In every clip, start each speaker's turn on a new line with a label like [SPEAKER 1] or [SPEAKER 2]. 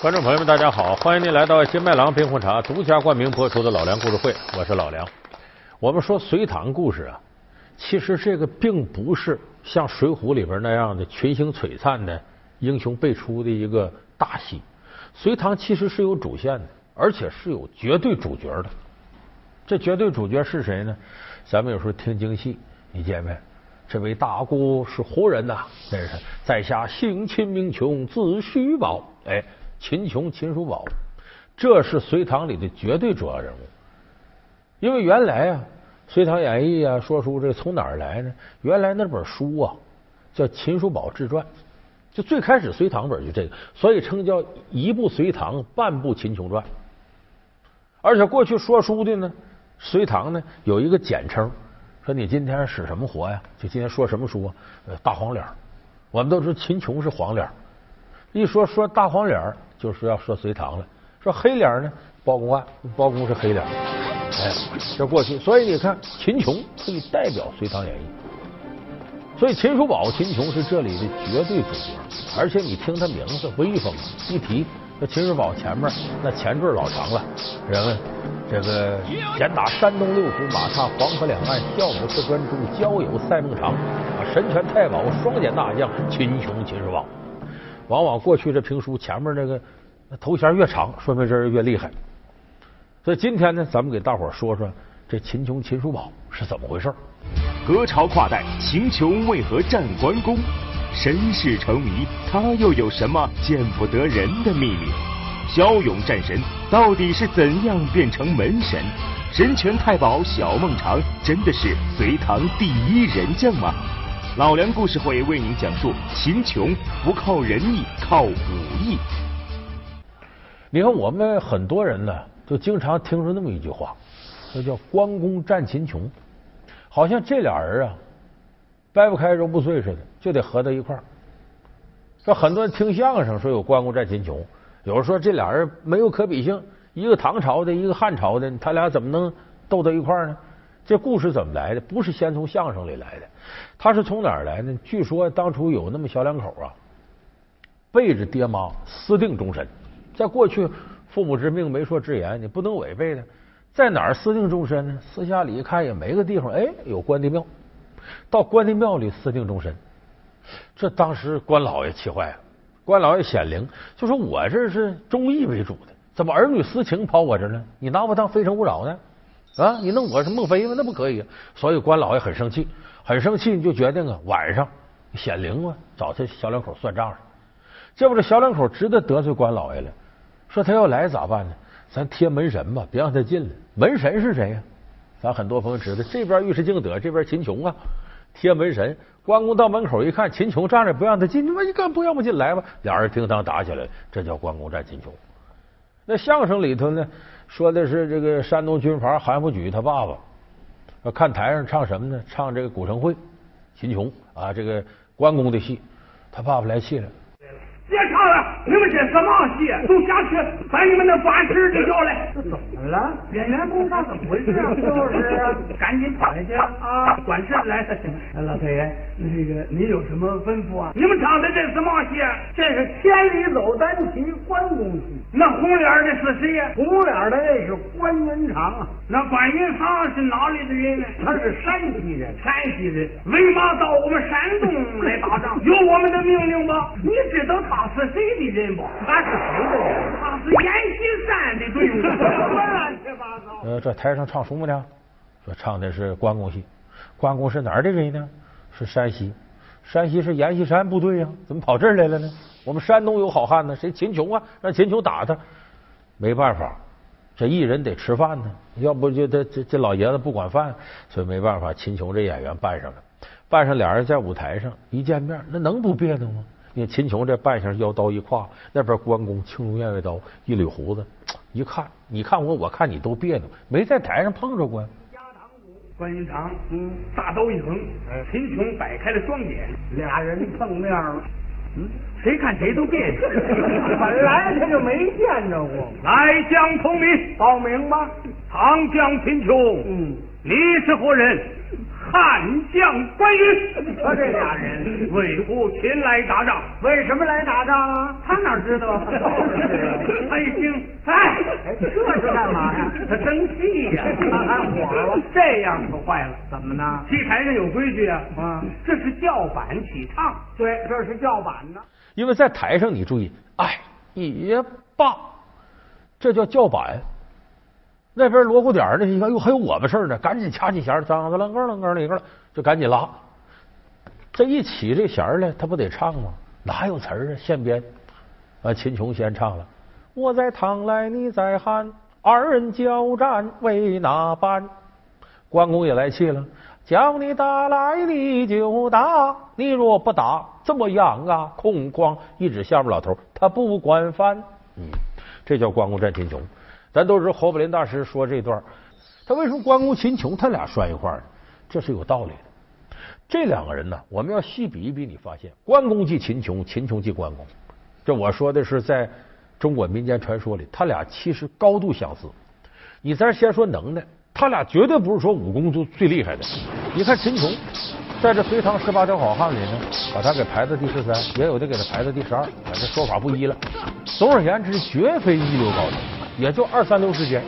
[SPEAKER 1] 观众朋友们，大家好！欢迎您来到金麦郎冰红茶独家冠名播出的《老梁故事会》，我是老梁。我们说隋唐故事啊，其实这个并不是像《水浒》里边那样的群星璀璨的英雄辈出的一个大戏。隋唐其实是有主线的，而且是有绝对主角的。这绝对主角是谁呢？咱们有时候听京戏，你见没？这位大姑是胡人呐？那是在下姓秦名琼，字虚宝。哎。秦琼、秦叔宝，这是隋唐里的绝对主要人物。因为原来啊，《隋唐演义》啊，说书这从哪儿来呢？原来那本书啊，叫《秦叔宝志传》，就最开始隋唐本就这个，所以称叫一部《隋唐》，半部《秦琼传》。而且过去说书的呢，隋唐呢有一个简称，说你今天使什么活呀？就今天说什么书啊？大黄脸我们都知道秦琼是黄脸一说说大黄脸就是要说隋唐了，说黑脸呢？包公案，包公是黑脸。哎，这过去，所以你看，秦琼可以代表隋唐演义。所以秦叔宝、秦琼是这里的绝对主角。而且你听他名字威风，一提那秦叔宝前面那前缀老长了，人们这个简打山东六府，马踏黄河两岸，孝母是专诸，交友赛孟尝，神拳太保，双锏大将秦琼、秦叔宝。往往过去这评书前面那个头衔越长，说明这人越厉害。所以今天呢，咱们给大伙说说这秦琼、秦叔宝是怎么回事。
[SPEAKER 2] 隔朝跨代，秦琼为何战关公？身世成谜，他又有什么见不得人的秘密？骁勇战神到底是怎样变成门神？神拳太保小孟尝真的是隋唐第一人将吗？老梁故事会为您讲述：秦琼不靠仁义，靠武艺。
[SPEAKER 1] 你看，我们很多人呢，就经常听说那么一句话，那叫“关公战秦琼”，好像这俩人啊，掰不开揉不碎似的，就得合到一块儿。说很多人听相声说有关公战秦琼，有人说这俩人没有可比性，一个唐朝的，一个汉朝的，他俩怎么能斗到一块儿呢？这故事怎么来的？不是先从相声里来的，他是从哪儿来呢？据说当初有那么小两口啊，背着爹妈私定终身。在过去，父母之命，媒妁之言，你不能违背的。在哪儿私定终身呢？私下里一看，也没个地方，哎，有关帝庙，到关帝庙里私定终身。这当时关老爷气坏了，关老爷显灵，就说我这是忠义为主的，怎么儿女私情跑我这呢？你拿我当非诚勿扰呢？啊！你弄我是孟非吗？那不可以。所以关老爷很生气，很生气，你就决定啊，晚上显灵嘛，找他小两口算账。这不，这小两口知道得罪关老爷了，说他要来咋办呢？咱贴门神吧，别让他进来。门神是谁呀？咱很多朋友知道，这边尉迟敬德，这边秦琼啊，贴门神。关公到门口一看，秦琼站着，不让他进，你妈你干不让不进来吧？俩人叮当打起来，这叫关公战秦琼。那相声里头呢？说的是这个山东军阀韩复榘他爸爸，看台上唱什么呢？唱这个古城会，秦琼啊，这个关公的戏，他爸爸来气了。
[SPEAKER 3] 别唱了，你们这什么戏？都下去把你们那管事的叫来。
[SPEAKER 4] 这怎么了？演员工他怎么回事啊？
[SPEAKER 3] 就是赶紧躺下去啊！管事来。
[SPEAKER 4] 老太爷，那个您有什么吩咐啊？
[SPEAKER 3] 你们唱的这是什么戏？
[SPEAKER 4] 这是千里走单骑关公戏。
[SPEAKER 3] 那红脸的是谁呀？
[SPEAKER 4] 红脸的那是关云长啊。
[SPEAKER 3] 那关云长是哪里的人呢？
[SPEAKER 4] 他是山西人。
[SPEAKER 3] 山西人为嘛到我们山东来打仗？有我们的命令吗？你知道他？他是谁的人不？
[SPEAKER 4] 他是谁的人？
[SPEAKER 3] 他是阎锡山的队伍。
[SPEAKER 4] 乱七八糟。
[SPEAKER 1] 呃，这台上唱什么呢？说唱的是关公戏。关公是哪儿的人呢？是山西。山西是阎锡山部队呀，怎么跑这儿来了呢？我们山东有好汉呢，谁？秦琼啊，让秦琼打他。没办法，这艺人得吃饭呢，要不就这这这老爷子不管饭，所以没办法。秦琼这演员扮上了，扮上俩人在舞台上一见面，那能不别扭吗？你秦琼这扮相，腰刀一挎，那边关公青龙偃月刀，一捋胡子，一看，你看我，我看你都别扭，没在台上碰着过。
[SPEAKER 3] 关云长，嗯，大刀一横，秦琼摆开了双眼，
[SPEAKER 4] 俩人碰面了，
[SPEAKER 3] 嗯，谁看谁都别扭。
[SPEAKER 4] 本来他就没见着过。
[SPEAKER 3] 来将通明，
[SPEAKER 4] 报名吧。
[SPEAKER 3] 长将秦琼，
[SPEAKER 4] 嗯，
[SPEAKER 3] 你是何人？汉将关羽。
[SPEAKER 4] 他 这俩人
[SPEAKER 3] 为父前来打仗，
[SPEAKER 4] 为什么来打仗啊？他哪知道？
[SPEAKER 3] 他 一听，哎，
[SPEAKER 4] 这是干嘛呀？
[SPEAKER 3] 他生气呀，
[SPEAKER 4] 他还火了。
[SPEAKER 3] 这样可坏了。
[SPEAKER 4] 怎么呢？
[SPEAKER 3] 戏台上有规矩啊，
[SPEAKER 4] 啊，
[SPEAKER 3] 这是叫板起唱。
[SPEAKER 4] 对，这是叫板呢。
[SPEAKER 1] 因为在台上你注意，哎，也罢，这叫叫板。那边锣鼓点儿呢，一看，哟，还有我们事儿呢，赶紧掐起弦儿，当当啷个啷个里个，就赶紧拉。这一起这弦儿呢，他不得唱吗？哪有词儿啊？现编。啊，秦琼先唱了：“我在唐来，你在汉，二人交战为哪般？”关公也来气了：“叫你打来你就打，你若不打这么样啊？”空哐一指下边老头，他不管饭。嗯，这叫关公战秦琼。咱都知道侯宝林大师说这段，他为什么关公秦琼他俩拴一块儿呢？这是有道理的。这两个人呢，我们要细比一比，你发现关公即秦琼，秦琼即关公。这我说的是在中国民间传说里，他俩其实高度相似。你咱先说能耐，他俩绝对不是说武功就最厉害的。你看秦琼在这隋唐十八条好汉里呢，把他给排到第十三，也有的给他排到第十二，反正说法不一了。总而言之，绝非一流高手，也就二三流之间。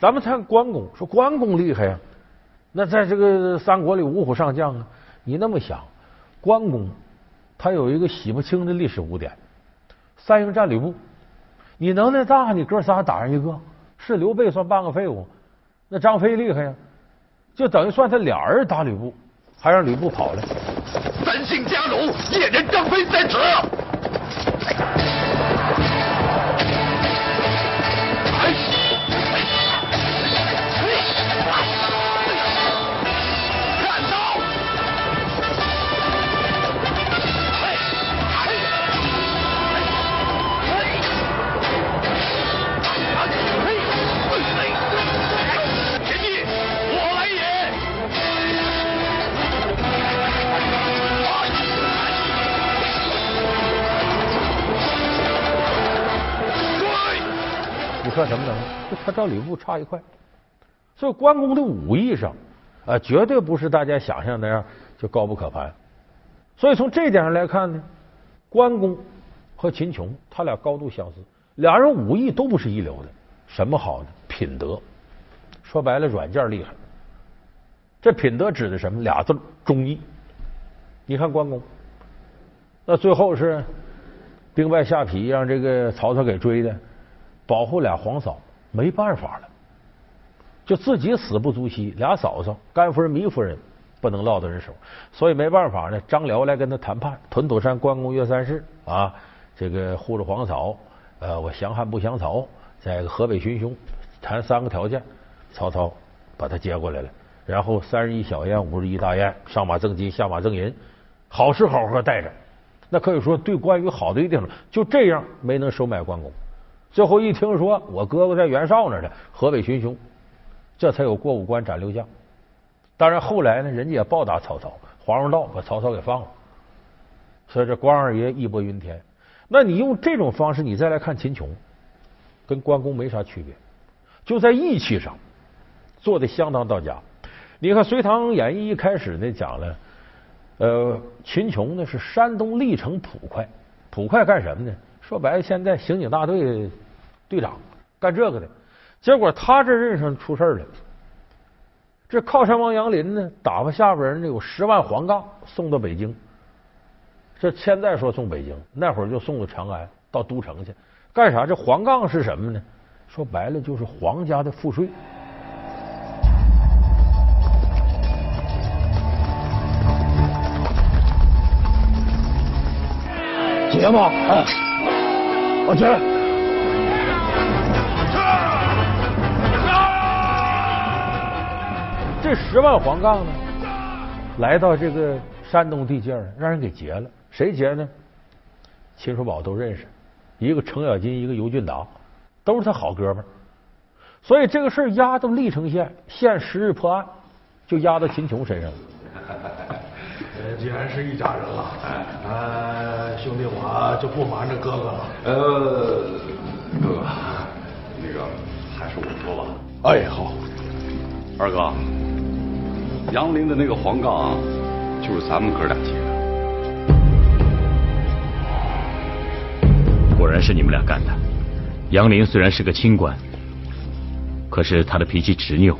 [SPEAKER 1] 咱们看关公，说关公厉害呀，那在这个三国里五虎上将啊，你那么想，关公他有一个洗不清的历史污点，三英战吕布，你能耐大，你哥仨打上一个，是刘备算半个废物，那张飞厉害呀，就等于算他俩人打吕布，还让吕布跑了。
[SPEAKER 5] 三姓家奴，野人张飞在此。
[SPEAKER 1] 算什么能力？就他照吕布差一块。所以关公的武艺上啊，绝对不是大家想象那样就高不可攀。所以从这点上来看呢，关公和秦琼他俩高度相似，俩人武艺都不是一流的。什么好呢？品德。说白了，软件厉害。这品德指的什么？俩字：忠义。你看关公，那最后是兵败下邳，让这个曹操给追的。保护俩皇嫂没办法了，就自己死不足惜，俩嫂嫂甘夫人、糜夫人不能落到人手，所以没办法呢。张辽来跟他谈判，屯土山关公约三世啊，这个护着皇嫂，呃，我降汉不降曹，在河北寻凶，谈三个条件，曹操把他接过来了，然后三十一小宴，五十一大宴，上马赠金，下马赠银，好吃好喝带着，那可以说对关羽好的一定了，就这样没能收买关公。最后一听说我哥哥在袁绍那呢，河北寻凶，这才有过五关斩六将。当然后来呢，人家也报答曹操，黄蓉道把曹操给放了。所以这关二爷义薄云天。那你用这种方式，你再来看秦琼，跟关公没啥区别，就在义气上做的相当到家。你看《隋唐演义》一开始呢讲了，呃，秦琼呢是山东历城捕快，捕快干什么呢？说白了，现在刑警大队队长干这个的，结果他这任上出事了。这靠山王杨林呢，打发下边人呢有十万黄杠送到北京。这现在说送北京，那会儿就送到长安，到都城去干啥？这黄杠是什么呢？说白了就是皇家的赋税。
[SPEAKER 5] 结吗？哎，我结。
[SPEAKER 1] 这十万黄杠呢，来到这个山东地界，让人给劫了。谁劫呢？秦叔宝都认识，一个程咬金，一个尤俊达，都是他好哥们。所以这个事儿压到历城县，县十日破案，就压到秦琼身上了。
[SPEAKER 6] 呃，既然是一家人了，哎呃，兄弟我就不瞒着哥哥了。
[SPEAKER 7] 呃，哥哥，那个还是我说吧。
[SPEAKER 6] 哎，好，
[SPEAKER 7] 二哥，杨林的那个黄杠，就是咱们哥俩劫的。
[SPEAKER 2] 果然是你们俩干的。杨林虽然是个清官，可是他的脾气执拗。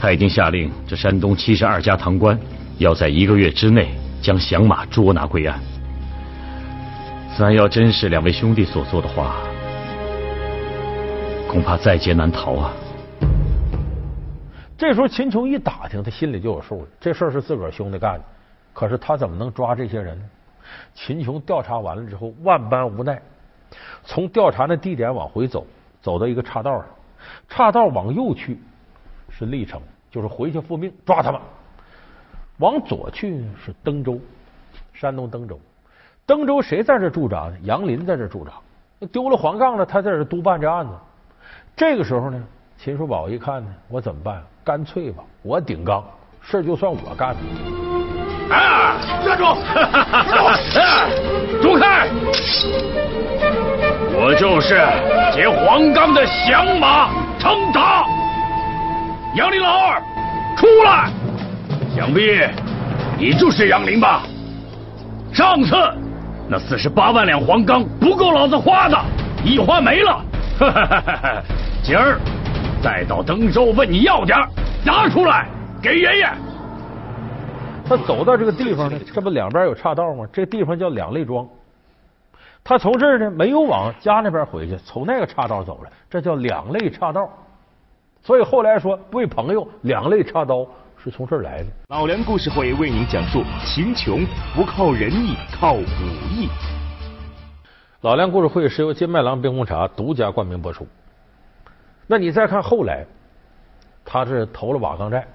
[SPEAKER 2] 他已经下令，这山东七十二家堂官要在一个月之内将响马捉拿归案。咱要真是两位兄弟所做的话，恐怕在劫难逃啊！
[SPEAKER 1] 这时候秦琼一打听，他心里就有数了。这事是自个儿兄弟干的，可是他怎么能抓这些人呢？秦琼调查完了之后，万般无奈，从调查的地点往回走，走到一个岔道上，岔道往右去是历城。就是回去复命抓他们，往左去是登州，山东登州。登州谁在这驻扎呢？杨林在这驻扎。丢了黄杠了，他在这督办这案子。这个时候呢，秦叔宝一看呢，我怎么办？干脆吧，我顶缸，事就算我干。
[SPEAKER 2] 啊！站住！住！开！我就是劫黄冈的响马程达。杨林老二，出来！想必你就是杨林吧？上次那四十八万两黄冈不够老子花的，一花没了。今儿再到登州问你要点，拿出来给爷爷。
[SPEAKER 1] 他走到这个地方呢，这不两边有岔道吗？这地方叫两肋庄。他从这儿呢没有往家那边回去，从那个岔道走了，这叫两肋岔道。所以后来说，为朋友两肋插刀是从这儿来的。
[SPEAKER 2] 老梁故事会为您讲述秦琼不靠仁义，靠武艺。
[SPEAKER 1] 老梁故事会是由金麦郎冰红茶独家冠名播出。那你再看后来，他是投了瓦岗寨。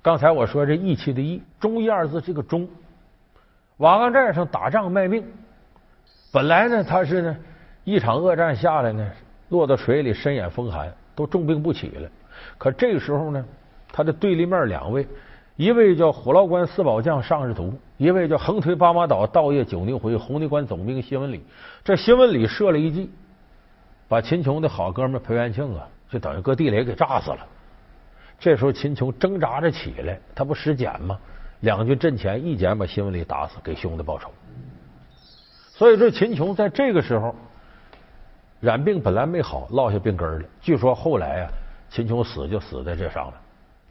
[SPEAKER 1] 刚才我说这义气的义，忠义二字这个忠，瓦岗寨上打仗卖命。本来呢，他是呢一场恶战下来呢，落到水里，身染风寒。都重病不起了，可这个时候呢，他的对立面两位，一位叫虎牢关四宝将尚士图，一位叫横推八马岛道业九宁回红泥关总兵辛文礼。这辛文礼设了一计，把秦琼的好哥们裴元庆啊，就等于搁地雷给炸死了。这时候秦琼挣扎着起来，他不使锏吗？两军阵前一锏把辛文礼打死，给兄弟报仇。所以说秦琼在这个时候。染病本来没好，落下病根了。据说后来啊，秦琼死就死在这上了。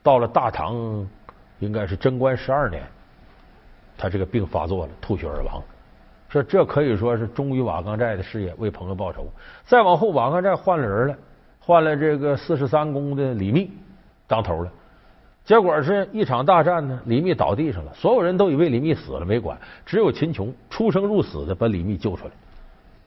[SPEAKER 1] 到了大唐，应该是贞观十二年，他这个病发作了，吐血而亡。说这可以说是忠于瓦岗寨的事业，为朋友报仇。再往后，瓦岗寨换了人了，换了这个四十三公的李密当头了。结果是一场大战呢，李密倒地上了，所有人都以为李密死了，没管，只有秦琼出生入死的把李密救出来。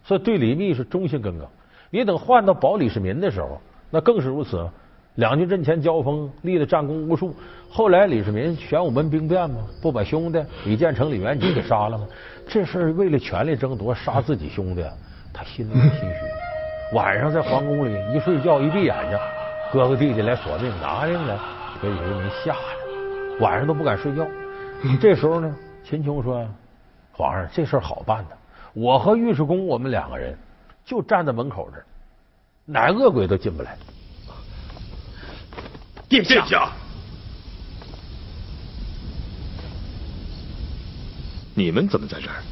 [SPEAKER 1] 所以对李密是忠心耿耿。你等换到保李世民的时候，那更是如此。两军阵前交锋，立了战功无数。后来李世民玄武门兵变嘛，不把兄弟李建成、李元吉给杀了吗？这事儿为了权力争夺，杀自己兄弟，他心里心虚。晚上在皇宫里一睡觉，一闭眼睛，哥哥弟弟来索命，拿命来给李世民吓的，晚上都不敢睡觉。这时候呢，秦琼说：“皇上，这事儿好办的。”我和尉迟恭，我们两个人就站在门口这儿，哪恶鬼都进不来。
[SPEAKER 2] 殿下，
[SPEAKER 8] 你们怎么在这儿？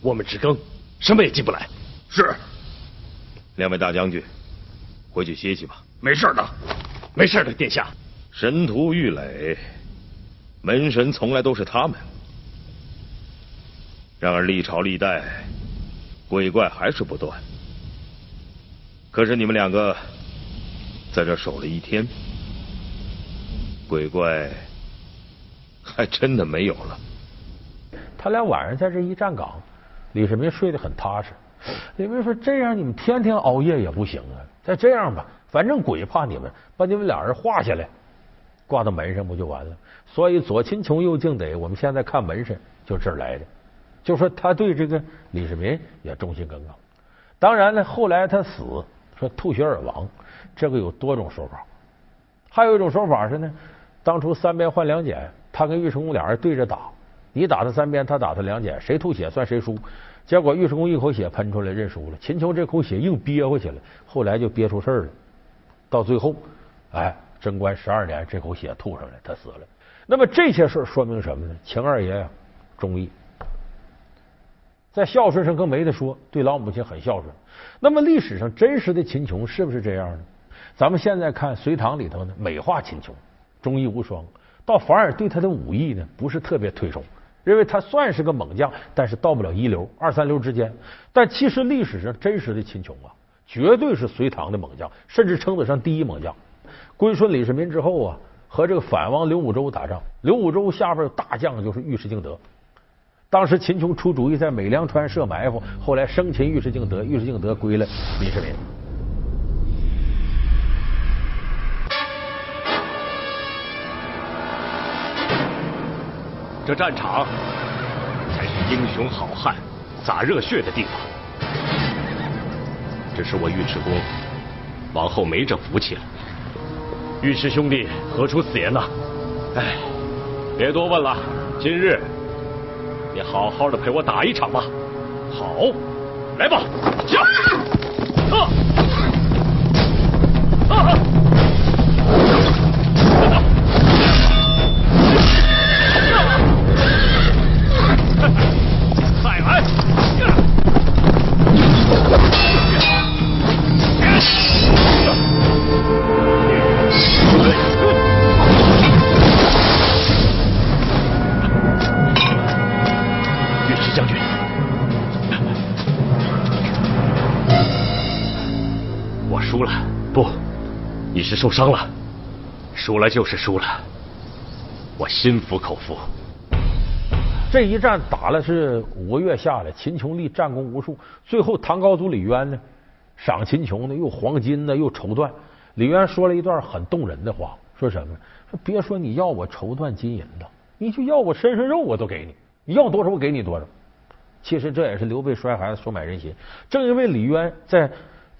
[SPEAKER 2] 我们值更，什么也进不来。
[SPEAKER 8] 是，两位大将军，回去歇息吧。
[SPEAKER 2] 没事的，没事的，殿下。
[SPEAKER 8] 神荼玉垒，门神从来都是他们。然而历朝历代，鬼怪还是不断。可是你们两个在这守了一天，鬼怪还真的没有了。
[SPEAKER 1] 他俩晚上在这一站岗，李世民睡得很踏实。李世民说：“这样你们天天熬夜也不行啊，再这样吧，反正鬼怕你们，把你们俩人画下来，挂到门上不就完了？所以左秦琼右敬得，我们现在看门神就这儿来的。”就说他对这个李世民也忠心耿耿。当然呢，后来他死，说吐血而亡，这个有多种说法。还有一种说法是呢，当初三边换两锏，他跟尉迟恭俩人对着打，你打他三边，他打他两锏，谁吐血算谁输。结果尉迟恭一口血喷出来，认输了。秦琼这口血硬憋回去了，后来就憋出事儿了。到最后，哎，贞观十二年，这口血吐上来，他死了。那么这些事说明什么呢？秦二爷呀，忠义，在孝顺上更没得说，对老母亲很孝顺。那么历史上真实的秦琼是不是这样呢？咱们现在看隋唐里头呢，美化秦琼，忠义无双，倒反而对他的武艺呢不是特别推崇，认为他算是个猛将，但是到不了一流，二三流之间。但其实历史上真实的秦琼啊，绝对是隋唐的猛将，甚至称得上第一猛将。归顺李世民之后啊，和这个反王刘武周打仗，刘武周下边有大将就是尉迟敬德。当时秦琼出主意在美良川设埋伏，后来生擒尉迟敬德，尉迟敬德归了李世民。
[SPEAKER 2] 这战场才是英雄好汉洒热血的地方。只是我尉迟恭往后没这福气了。尉迟兄弟何出此言呢？哎，别多问了，今日你好好的陪我打一场吧。好，来吧，驾！啊！啊！我输了。不，你是受伤了。输了就是输了，我心服口服。
[SPEAKER 1] 这一战打了是五个月下来，秦琼立战功无数。最后唐高祖李渊呢，赏秦琼呢又黄金呢又绸缎。李渊说了一段很动人的话，说什么？说别说你要我绸缎金银的，你就要我身上肉我都给你，你要多少我给你多少。其实这也是刘备摔孩子收买人心。正因为李渊在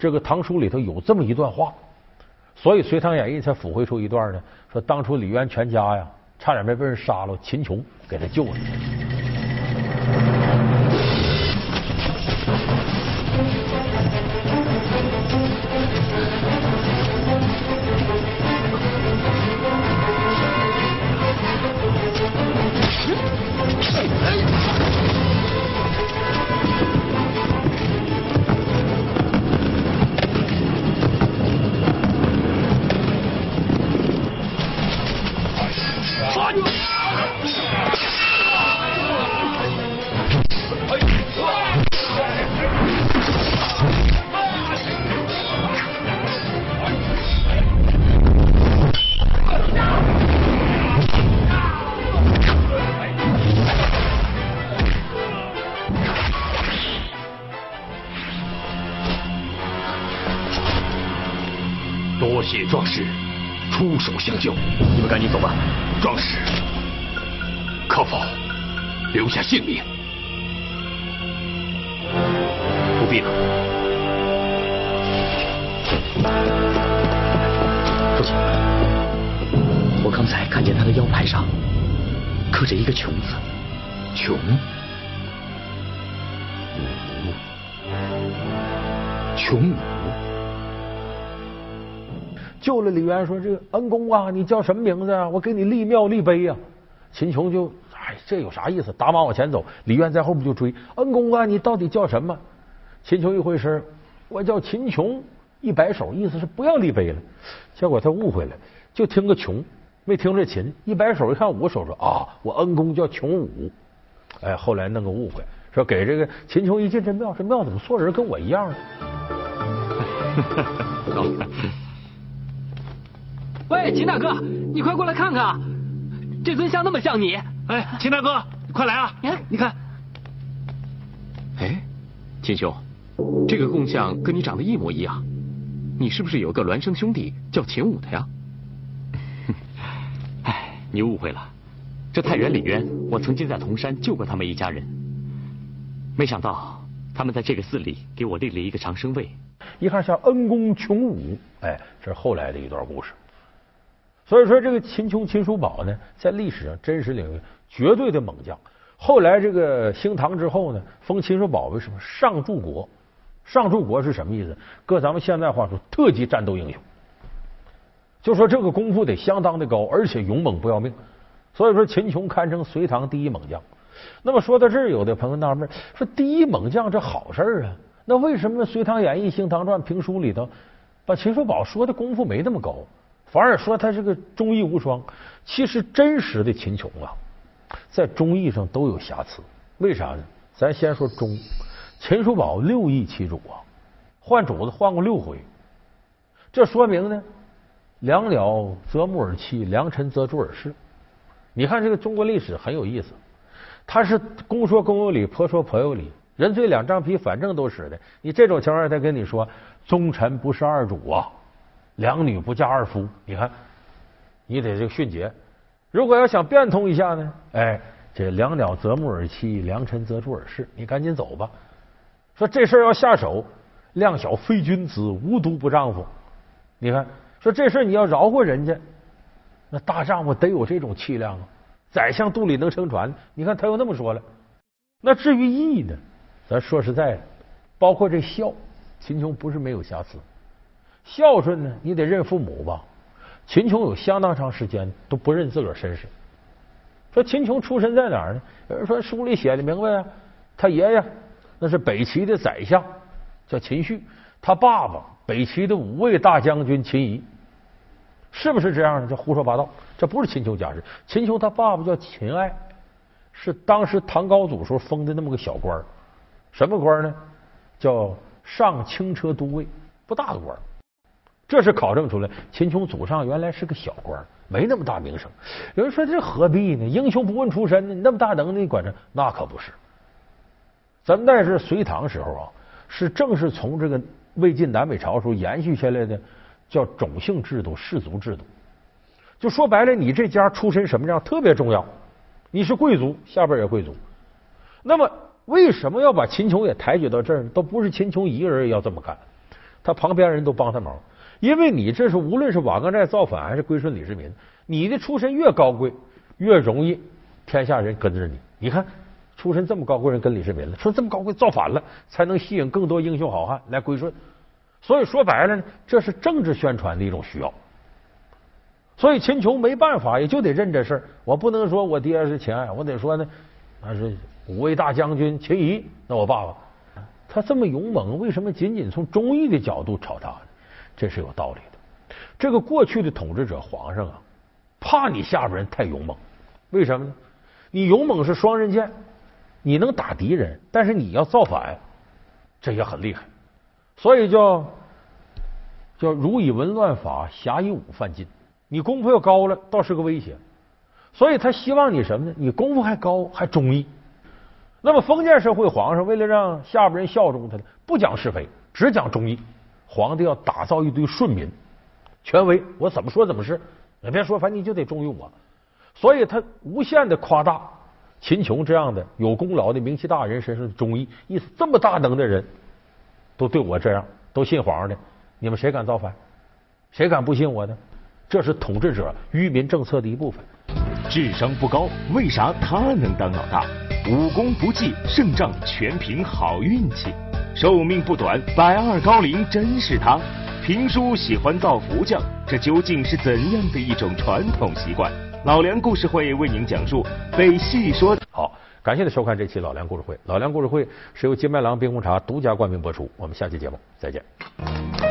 [SPEAKER 1] 这个唐书里头有这么一段话，所以《隋唐演义》才抚回出一段呢，说当初李渊全家呀差点没被人杀了，秦琼给他救了。
[SPEAKER 2] 多谢壮士出手相救，你们赶紧走吧。壮士，可否留下性命？不必了。
[SPEAKER 9] 父亲，我刚才看见他的腰牌上刻着一个“穷”字，
[SPEAKER 2] 穷，武，穷武。
[SPEAKER 1] 救了李渊，说：“这个恩公啊，你叫什么名字啊？我给你立庙立碑啊。”秦琼就哎，这有啥意思？打马往前走，李渊在后面就追。恩公啊，你到底叫什么？秦琼一回身，我叫秦琼，一摆手，意思是不要立碑了。结果他误会了，就听个琼，没听这秦。一摆手一看五手，说啊，我恩公叫琼武。哎，后来弄个误会，说给这个秦琼一进这庙，这庙怎么所有人跟我一样呢？
[SPEAKER 10] 哈 哈喂，秦大哥，你快过来看看啊，这尊像那么像你。
[SPEAKER 2] 哎，秦大哥，快来啊！
[SPEAKER 10] 你看，你看。
[SPEAKER 9] 哎，秦兄，这个供像跟你长得一模一样，你是不是有个孪生兄弟叫秦武的呀？哎，你误会了，这太原李渊，我曾经在铜山救过他们一家人，没想到他们在这个寺里给我立了一个长生位。
[SPEAKER 1] 一看像恩公穷武，哎，这是后来的一段故事。所以说，这个秦琼、秦叔宝呢，在历史上真实领域绝对的猛将。后来这个兴唐之后呢，封秦叔宝为什么上柱国？上柱国是什么意思？搁咱们现在话说，特级战斗英雄。就说这个功夫得相当的高，而且勇猛不要命。所以说，秦琼堪称隋唐第一猛将。那么说到这儿，有的朋友纳闷说：“第一猛将这好事啊？那为什么《隋唐演义》《兴唐传》评书里头把秦叔宝说的功夫没那么高，反而说他是个忠义无双？其实真实的秦琼啊，在忠义上都有瑕疵。为啥呢？咱先说忠，秦叔宝六义其主啊，换主子换过六回，这说明呢，良鸟择木而栖，良臣择主而事。你看这个中国历史很有意思，他是公说公有理，婆说婆有理，人嘴两张皮，反正都使的。你这种情况，他跟你说忠臣不是二主啊，两女不嫁二夫。你看，你得这个迅捷。如果要想变通一下呢，哎，这良鸟择木而栖，良辰择主而事。你赶紧走吧。说这事要下手，量小非君子，无毒不丈夫。你看，说这事你要饶过人家。那大丈夫得有这种气量啊！宰相肚里能撑船，你看他又那么说了。那至于义呢？咱说实在的，包括这孝，秦琼不是没有瑕疵。孝顺呢，你得认父母吧？秦琼有相当长时间都不认自个儿身世。说秦琼出身在哪儿呢？有人说书里写的明白啊，他爷爷那是北齐的宰相，叫秦旭；他爸爸北齐的五位大将军秦仪。是不是这样的？这胡说八道！这不是秦琼家世。秦琼他爸爸叫秦爱，是当时唐高祖时候封的那么个小官什么官呢？叫上清车都尉，不大的官这是考证出来，秦琼祖上原来是个小官没那么大名声。有人说这何必呢？英雄不问出身呢？你那么大能耐，你管着？那可不是。咱那是隋唐时候啊，是正是从这个魏晋南北朝时候延续下来的。叫种姓制度、氏族制度，就说白了，你这家出身什么样特别重要。你是贵族，下边也贵族。那么为什么要把秦琼也抬举到这儿？都不是秦琼一个人要这么干，他旁边人都帮他忙。因为你这是无论是瓦岗寨造反还是归顺李世民，你的出身越高贵，越容易天下人跟着你。你看，出身这么高贵人跟李世民了，说这么高贵造反了，才能吸引更多英雄好汉来归顺。所以说白了呢，这是政治宣传的一种需要。所以秦琼没办法，也就得认这事。我不能说我爹是秦爱，我得说呢，那是五位大将军秦仪。那我爸爸他这么勇猛，为什么仅仅从忠义的角度炒他呢？这是有道理的。这个过去的统治者皇上啊，怕你下边人太勇猛。为什么呢？你勇猛是双刃剑，你能打敌人，但是你要造反，这也很厉害。所以叫叫儒以文乱法，侠以武犯禁。你功夫要高了，倒是个威胁。所以他希望你什么呢？你功夫还高，还忠义。那么封建社会皇上为了让下边人效忠他呢，不讲是非，只讲忠义。皇帝要打造一堆顺民，权威，我怎么说怎么是。你别说，反正你就得忠于我。所以他无限的夸大秦琼这样的有功劳的名气大人身上的忠义，意思这么大能的人。都对我这样，都信皇上的，你们谁敢造反？谁敢不信我呢？这是统治者愚民政策的一部分。
[SPEAKER 2] 智商不高，为啥他能当老大？武功不济，胜仗全凭好运气。寿命不短，百二高龄真是他。评书喜欢造福将，这究竟是怎样的一种传统习惯？老梁故事会为您讲述被戏说。
[SPEAKER 1] 好。感谢您收看这期老梁故事会。老梁故事会是由金麦郎冰红茶独家冠名播出。我们下期节目再见。